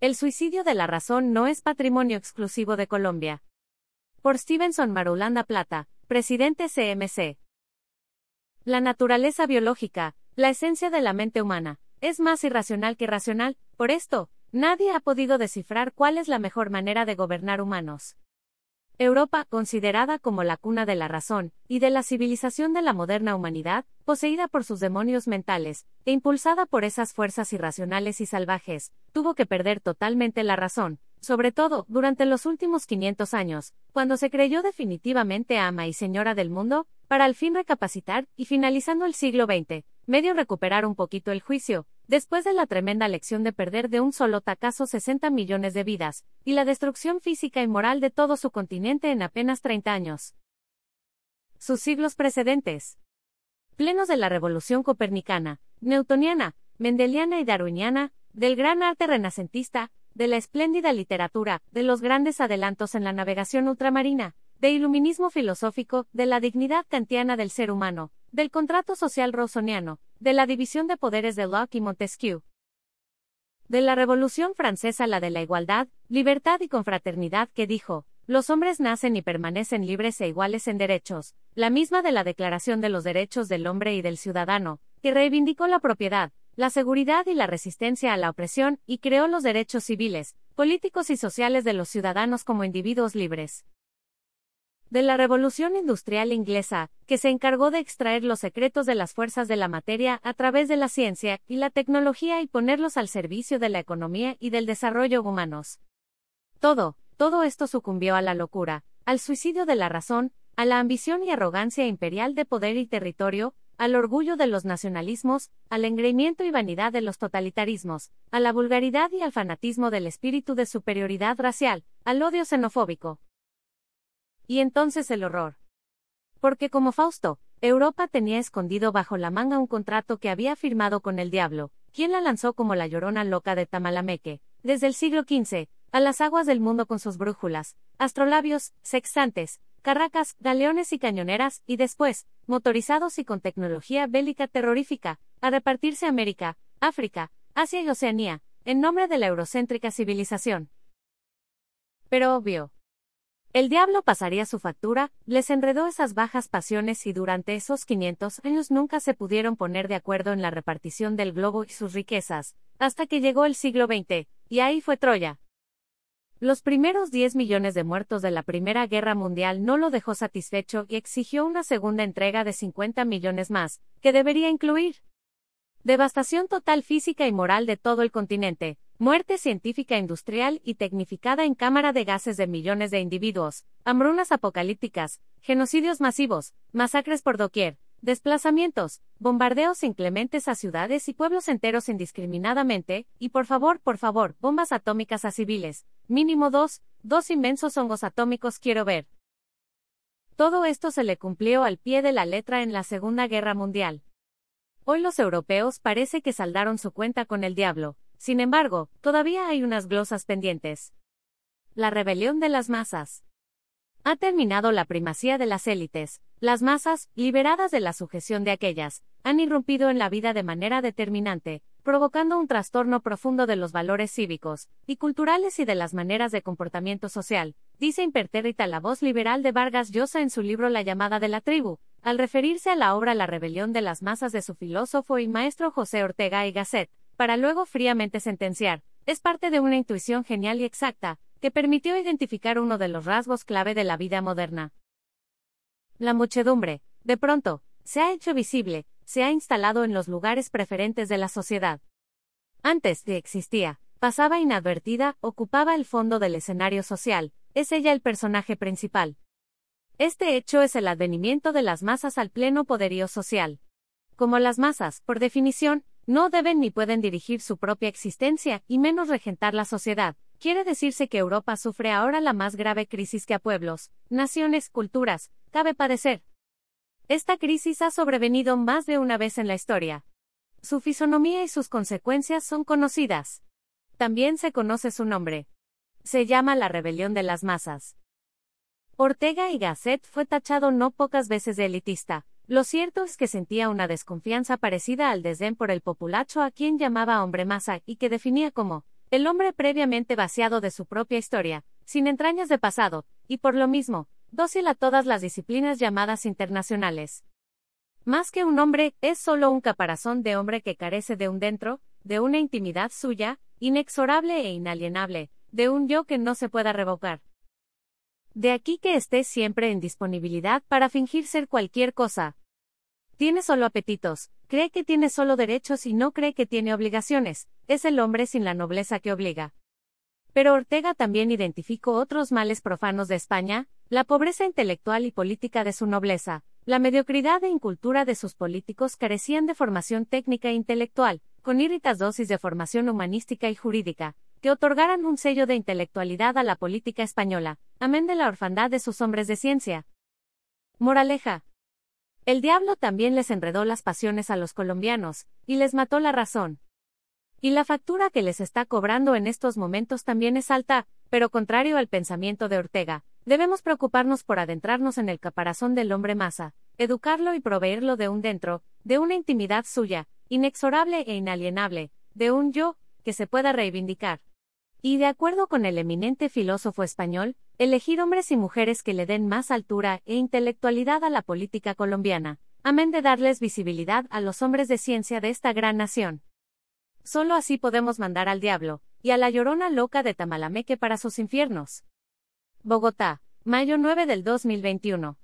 El suicidio de la razón no es patrimonio exclusivo de Colombia. Por Stevenson Marulanda Plata, presidente CMC. La naturaleza biológica, la esencia de la mente humana, es más irracional que racional, por esto, nadie ha podido descifrar cuál es la mejor manera de gobernar humanos. Europa, considerada como la cuna de la razón y de la civilización de la moderna humanidad, poseída por sus demonios mentales, e impulsada por esas fuerzas irracionales y salvajes, tuvo que perder totalmente la razón, sobre todo durante los últimos 500 años, cuando se creyó definitivamente ama y señora del mundo, para al fin recapacitar, y finalizando el siglo XX, medio recuperar un poquito el juicio, después de la tremenda lección de perder de un solo tacazo 60 millones de vidas, y la destrucción física y moral de todo su continente en apenas 30 años. Sus siglos precedentes. Plenos de la revolución copernicana, newtoniana, mendeliana y darwiniana, del gran arte renacentista, de la espléndida literatura, de los grandes adelantos en la navegación ultramarina, de iluminismo filosófico, de la dignidad kantiana del ser humano, del contrato social rosoniano, de la división de poderes de Locke y Montesquieu. De la Revolución Francesa la de la igualdad, libertad y confraternidad que dijo, los hombres nacen y permanecen libres e iguales en derechos, la misma de la Declaración de los Derechos del Hombre y del Ciudadano, que reivindicó la propiedad, la seguridad y la resistencia a la opresión, y creó los derechos civiles, políticos y sociales de los ciudadanos como individuos libres de la Revolución Industrial Inglesa, que se encargó de extraer los secretos de las fuerzas de la materia a través de la ciencia y la tecnología y ponerlos al servicio de la economía y del desarrollo humanos. Todo, todo esto sucumbió a la locura, al suicidio de la razón, a la ambición y arrogancia imperial de poder y territorio, al orgullo de los nacionalismos, al engreimiento y vanidad de los totalitarismos, a la vulgaridad y al fanatismo del espíritu de superioridad racial, al odio xenofóbico, y entonces el horror. Porque como Fausto, Europa tenía escondido bajo la manga un contrato que había firmado con el diablo, quien la lanzó como la llorona loca de Tamalameque, desde el siglo XV, a las aguas del mundo con sus brújulas, astrolabios, sextantes, carracas, galeones y cañoneras, y después, motorizados y con tecnología bélica terrorífica, a repartirse América, África, Asia y Oceanía, en nombre de la eurocéntrica civilización. Pero obvio, el diablo pasaría su factura, les enredó esas bajas pasiones y durante esos 500 años nunca se pudieron poner de acuerdo en la repartición del globo y sus riquezas, hasta que llegó el siglo XX, y ahí fue Troya. Los primeros 10 millones de muertos de la Primera Guerra Mundial no lo dejó satisfecho y exigió una segunda entrega de 50 millones más, que debería incluir devastación total física y moral de todo el continente, Muerte científica industrial y tecnificada en cámara de gases de millones de individuos, hambrunas apocalípticas, genocidios masivos, masacres por doquier, desplazamientos, bombardeos inclementes a ciudades y pueblos enteros indiscriminadamente, y por favor, por favor, bombas atómicas a civiles, mínimo dos, dos inmensos hongos atómicos quiero ver. Todo esto se le cumplió al pie de la letra en la Segunda Guerra Mundial. Hoy los europeos parece que saldaron su cuenta con el diablo, sin embargo, todavía hay unas glosas pendientes. La rebelión de las masas. Ha terminado la primacía de las élites. Las masas, liberadas de la sujeción de aquellas, han irrumpido en la vida de manera determinante, provocando un trastorno profundo de los valores cívicos y culturales y de las maneras de comportamiento social, dice impertérrita la voz liberal de Vargas Llosa en su libro La llamada de la tribu, al referirse a la obra La rebelión de las masas de su filósofo y maestro José Ortega y Gasset para luego fríamente sentenciar, es parte de una intuición genial y exacta, que permitió identificar uno de los rasgos clave de la vida moderna. La muchedumbre, de pronto, se ha hecho visible, se ha instalado en los lugares preferentes de la sociedad. Antes de existía, pasaba inadvertida, ocupaba el fondo del escenario social, es ella el personaje principal. Este hecho es el advenimiento de las masas al pleno poderío social. Como las masas, por definición, no deben ni pueden dirigir su propia existencia, y menos regentar la sociedad. Quiere decirse que Europa sufre ahora la más grave crisis que a pueblos, naciones, culturas, cabe padecer. Esta crisis ha sobrevenido más de una vez en la historia. Su fisonomía y sus consecuencias son conocidas. También se conoce su nombre. Se llama la rebelión de las masas. Ortega y Gasset fue tachado no pocas veces de elitista, lo cierto es que sentía una desconfianza parecida al desdén por el populacho a quien llamaba hombre masa y que definía como el hombre previamente vaciado de su propia historia, sin entrañas de pasado, y por lo mismo, dócil a todas las disciplinas llamadas internacionales. Más que un hombre, es solo un caparazón de hombre que carece de un dentro, de una intimidad suya, inexorable e inalienable, de un yo que no se pueda revocar. De aquí que esté siempre en disponibilidad para fingir ser cualquier cosa. Tiene solo apetitos, cree que tiene solo derechos y no cree que tiene obligaciones, es el hombre sin la nobleza que obliga. Pero Ortega también identificó otros males profanos de España, la pobreza intelectual y política de su nobleza, la mediocridad e incultura de sus políticos carecían de formación técnica e intelectual, con írritas dosis de formación humanística y jurídica, que otorgaran un sello de intelectualidad a la política española, amén de la orfandad de sus hombres de ciencia. Moraleja. El diablo también les enredó las pasiones a los colombianos, y les mató la razón. Y la factura que les está cobrando en estos momentos también es alta, pero contrario al pensamiento de Ortega, debemos preocuparnos por adentrarnos en el caparazón del hombre masa, educarlo y proveerlo de un dentro, de una intimidad suya, inexorable e inalienable, de un yo, que se pueda reivindicar. Y de acuerdo con el eminente filósofo español, elegir hombres y mujeres que le den más altura e intelectualidad a la política colombiana, amén de darles visibilidad a los hombres de ciencia de esta gran nación. Solo así podemos mandar al diablo, y a la llorona loca de Tamalameque para sus infiernos. Bogotá, mayo 9 del 2021.